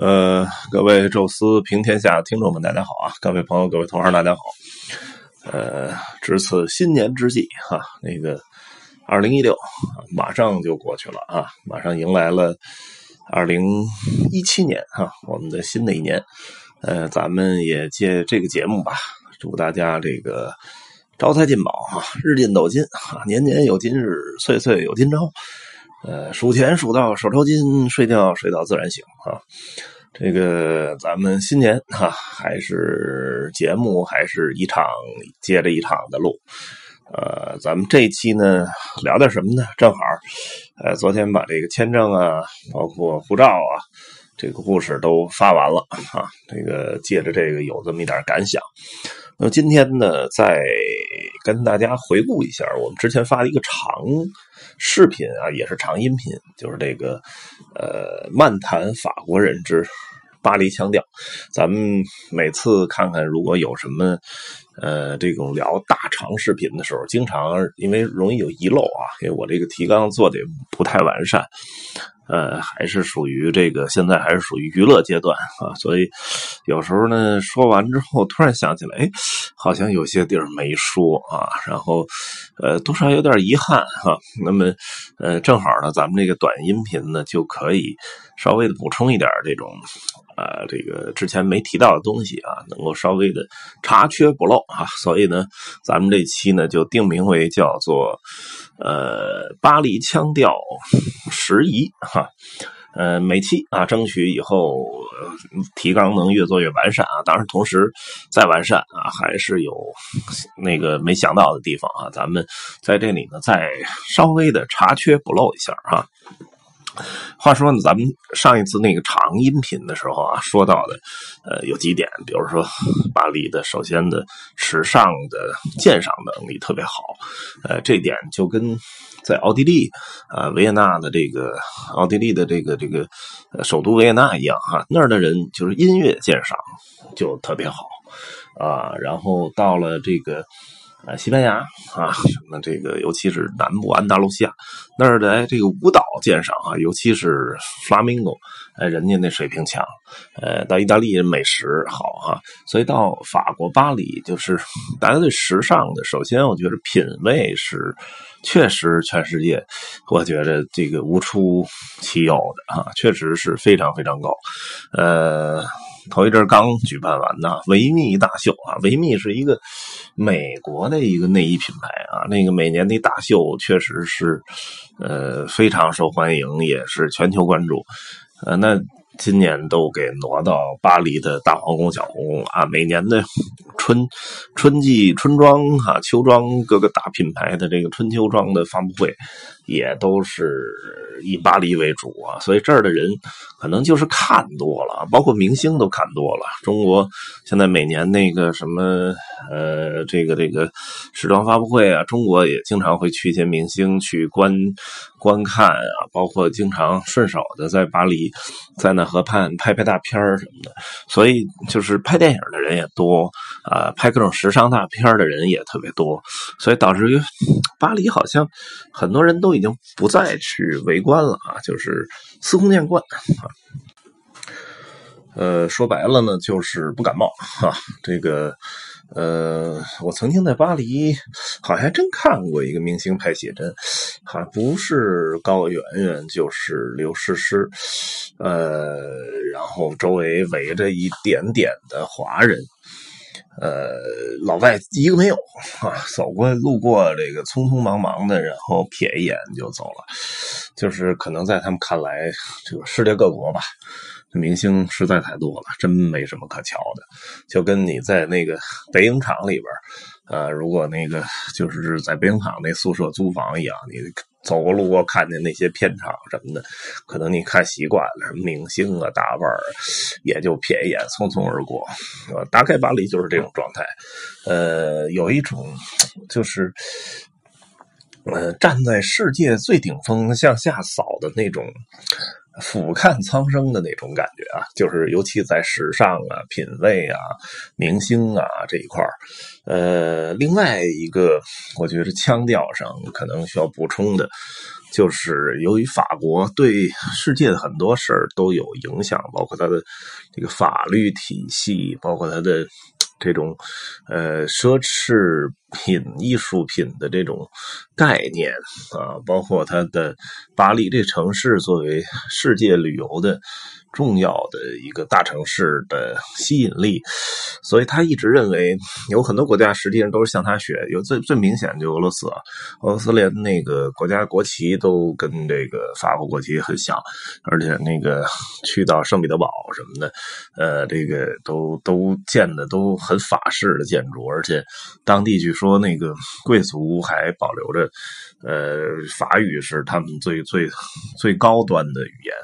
呃，各位宙斯平天下听众们，大家好啊！各位朋友，各位同行，大家好。呃，值此新年之际哈，那个二零一六马上就过去了啊，马上迎来了二零一七年哈，我们的新的一年。呃，咱们也借这个节目吧，祝大家这个招财进宝啊，日进斗金啊，年年有今日，岁岁有今朝。呃，数钱数到手抽筋，睡觉睡到自然醒啊！这个咱们新年哈，还是节目还是一场接着一场的录。呃，咱们这一期呢，聊点什么呢？正好，呃，昨天把这个签证啊，包括护照啊，这个故事都发完了啊。这个借着这个有这么一点感想。那么今天呢，再跟大家回顾一下我们之前发的一个长视频啊，也是长音频，就是这个呃，漫谈法国人之巴黎腔调。咱们每次看看，如果有什么呃这种聊大长视频的时候，经常因为容易有遗漏啊，因为我这个提纲做的不太完善。呃，还是属于这个，现在还是属于娱乐阶段啊，所以有时候呢，说完之后突然想起来，哎，好像有些地儿没说啊，然后呃，多少有点遗憾哈。那么呃，正好呢，咱们这个短音频呢，就可以稍微的补充一点这种啊，这个之前没提到的东西啊，能够稍微的查缺补漏啊。所以呢，咱们这期呢就定名为叫做呃巴黎腔调十宜哈。呃，每期啊，争取以后提纲能越做越完善啊。当然，同时再完善啊，还是有那个没想到的地方啊。咱们在这里呢，再稍微的查缺补漏一下啊。话说呢，咱们上一次那个长音频的时候啊，说到的呃有几点，比如说巴黎的首先的时尚的鉴赏能力特别好，呃，这点就跟。在奥地利呃，维也纳的这个奥地利的这个这个首都维也纳一样哈，那儿的人就是音乐鉴赏就特别好啊。然后到了这个呃西班牙啊，什么这个尤其是南部安达卢西亚那儿的这个舞蹈鉴赏啊，尤其是 flamingo，哎，人家那水平强。呃，到意大利美食好哈，所以到法国巴黎就是大家对时尚的，首先我觉得品味是。确实，全世界，我觉得这个无出其右的啊，确实是非常非常高。呃，头一阵刚举办完的维密大秀啊，维密是一个美国的一个内衣品牌啊，那个每年的大秀确实是呃非常受欢迎，也是全球关注。呃，那。今年都给挪到巴黎的大皇宫、小皇宫啊！每年的春春季春装、哈秋装，各个大品牌的这个春秋装的发布会。也都是以巴黎为主啊，所以这儿的人可能就是看多了，包括明星都看多了。中国现在每年那个什么呃，这个这个时装发布会啊，中国也经常会去一些明星去观观看啊，包括经常顺手的在巴黎在那河畔拍拍大片什么的。所以就是拍电影的人也多啊，拍各种时尚大片的人也特别多，所以导致于巴黎好像很多人都。已经不再去围观了啊，就是司空见惯啊。呃，说白了呢，就是不感冒哈。这个呃，我曾经在巴黎，好像真看过一个明星拍写真，好像不是高圆圆，就是刘诗诗。呃，然后周围围着一点点的华人。呃，老外一个没有啊，走过路过这个匆匆忙忙的，然后瞥一眼就走了，就是可能在他们看来，这个世界各国吧，明星实在太多了，真没什么可瞧的，就跟你在那个北影厂里边。呃，如果那个就是在北影厂那宿舍租房一样，你走过路过看见那些片场什么的，可能你看习惯了，明星啊大腕儿也就瞥一眼，匆匆而过。呃，大概巴黎就是这种状态。呃，有一种就是，呃，站在世界最顶峰向下扫的那种。俯瞰苍生的那种感觉啊，就是尤其在时尚啊、品味啊、明星啊这一块呃，另外一个我觉得腔调上可能需要补充的，就是由于法国对世界的很多事儿都有影响，包括它的这个法律体系，包括它的。这种，呃，奢侈品、艺术品的这种概念啊，包括它的巴黎这城市作为世界旅游的。重要的一个大城市的吸引力，所以他一直认为有很多国家实际上都是向他学。有最最明显就俄罗斯啊，俄罗斯连那个国家国旗都跟这个法国国旗很像，而且那个 去到圣彼得堡什么的，呃，这个都都建的都很法式的建筑，而且当地去说那个贵族还保留着，呃，法语是他们最最最高端的语言，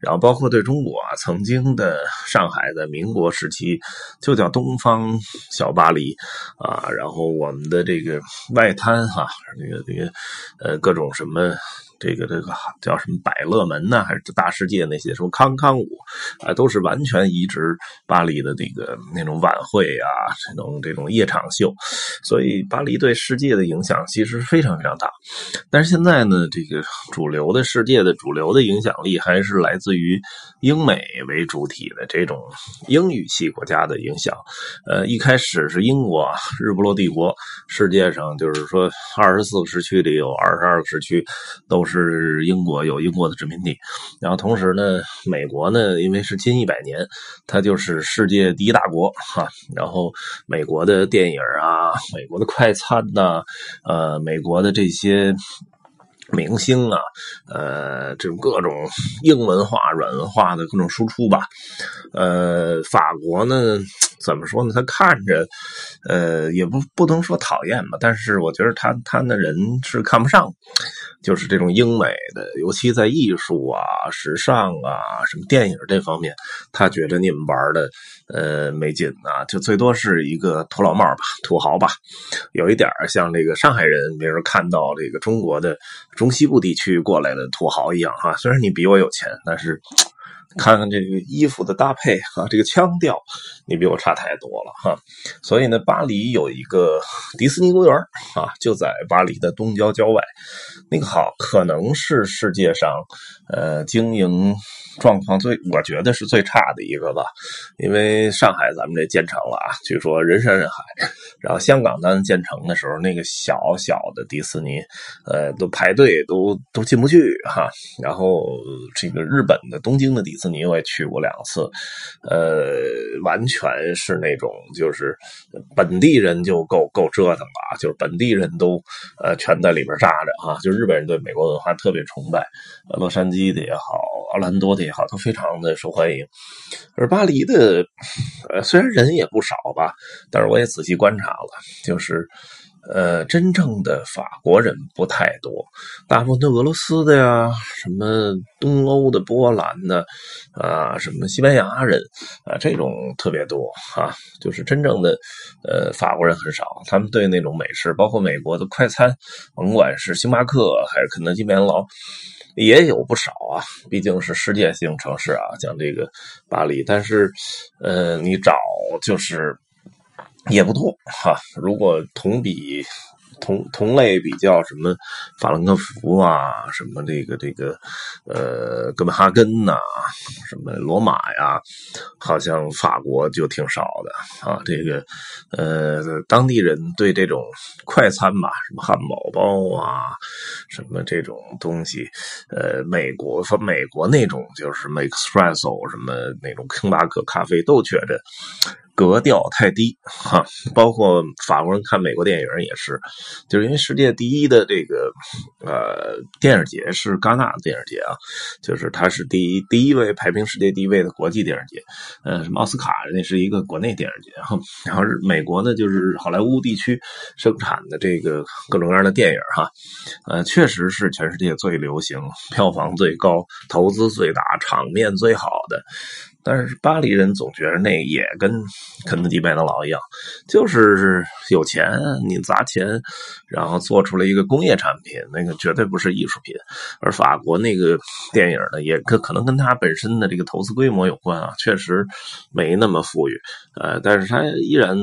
然后包括对中。国啊，曾经的上海在民国时期就叫东方小巴黎啊，然后我们的这个外滩哈，那个那个呃各种什么。这个这个叫什么百乐门呢？还是大世界那些什么康康舞啊，都是完全移植巴黎的那个那种晚会啊，这种这种夜场秀。所以巴黎对世界的影响其实非常非常大。但是现在呢，这个主流的世界的主流的影响力还是来自于英美为主体的这种英语系国家的影响。呃，一开始是英国日不落帝国，世界上就是说二十四个时区里有二十二个时区都。是英国有英国的殖民地，然后同时呢，美国呢，因为是近一百年，它就是世界第一大国哈。然后美国的电影啊，美国的快餐呐，呃，美国的这些明星啊，呃，这种各种硬文化、软文化的各种输出吧。呃，法国呢，怎么说呢？他看着，呃，也不不能说讨厌吧，但是我觉得他他那人是看不上。就是这种英美的，尤其在艺术啊、时尚啊、什么电影这方面，他觉得你们玩的呃没劲啊，就最多是一个土老帽吧、土豪吧，有一点像这个上海人，比如看到这个中国的中西部地区过来的土豪一样哈。虽然你比我有钱，但是。看看这个衣服的搭配啊，这个腔调，你比我差太多了哈。所以呢，巴黎有一个迪士尼公园啊，就在巴黎的东郊郊外。那个好，可能是世界上呃经营。状况最，我觉得是最差的一个吧，因为上海咱们这建成了啊，据说人山人海，然后香港咱建成的时候，那个小小的迪士尼，呃，都排队都都进不去哈。然后这个日本的东京的迪士尼你我也去过两次，呃，完全是那种就是本地人就够够折腾了，就是本地人都呃全在里边扎着啊，就日本人对美国文化特别崇拜，洛杉矶的也好，奥兰多的。也好，都非常的受欢迎。而巴黎的，呃，虽然人也不少吧，但是我也仔细观察了，就是，呃，真正的法国人不太多，大部分都俄罗斯的呀，什么东欧的、波兰的，啊，什么西班牙人，啊，这种特别多啊。就是真正的，呃，法国人很少，他们对那种美食，包括美国的快餐，甭管是星巴克还是肯德基、麦当劳。也有不少啊，毕竟是世界性城市啊，像这个巴黎。但是，呃，你找就是也不多哈。如果同比。同同类比较什么法兰克福啊，什么这个这个呃哥本哈根呐，什么罗马呀，好像法国就挺少的啊。这个呃当地人对这种快餐吧，什么汉堡包啊，什么这种东西，呃美国说美国那种就是 espresso 什么那种星巴克咖啡都觉着。格调太低哈，包括法国人看美国电影也是，就是因为世界第一的这个呃电影节是戛纳电影节啊，就是它是第一第一位排名世界第一位的国际电影节，呃，什么奥斯卡那是一个国内电影节哈，然后美国呢就是好莱坞地区生产的这个各种各样的电影哈，呃，确实是全世界最流行、票房最高、投资最大、场面最好的。但是巴黎人总觉得那也跟肯德基、麦当劳一样，就是有钱，你砸钱，然后做出了一个工业产品，那个绝对不是艺术品。而法国那个电影呢，也可可能跟他本身的这个投资规模有关啊，确实没那么富裕，呃，但是他依然。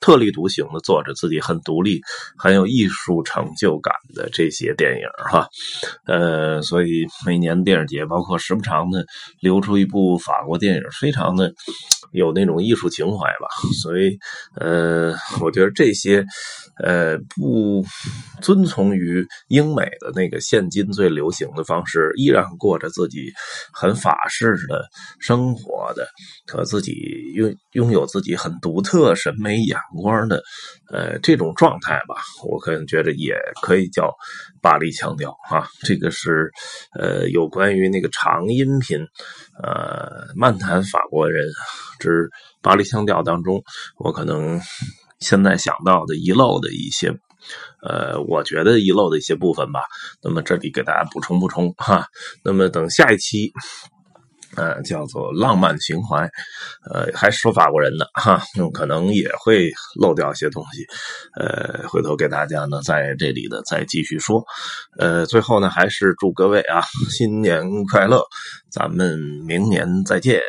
特立独行的做着自己很独立、很有艺术成就感的这些电影哈，呃，所以每年电影节，包括时不常的流出一部法国电影，非常的有那种艺术情怀吧。所以，呃，我觉得这些，呃，不遵从于英美的那个现今最流行的方式，依然过着自己很法式的生活的，和自己拥拥有自己很独特审。美眼光的，呃，这种状态吧，我个人觉得也可以叫巴黎腔调啊。这个是呃，有关于那个长音频，呃，漫谈法国人之巴黎腔调当中，我可能现在想到的遗漏的一些，呃，我觉得遗漏的一些部分吧。那么这里给大家补充补充哈。那么等下一期。呃，叫做浪漫情怀，呃，还是说法国人呢哈，可能也会漏掉一些东西，呃，回头给大家呢在这里的再继续说，呃，最后呢还是祝各位啊新年快乐，咱们明年再见。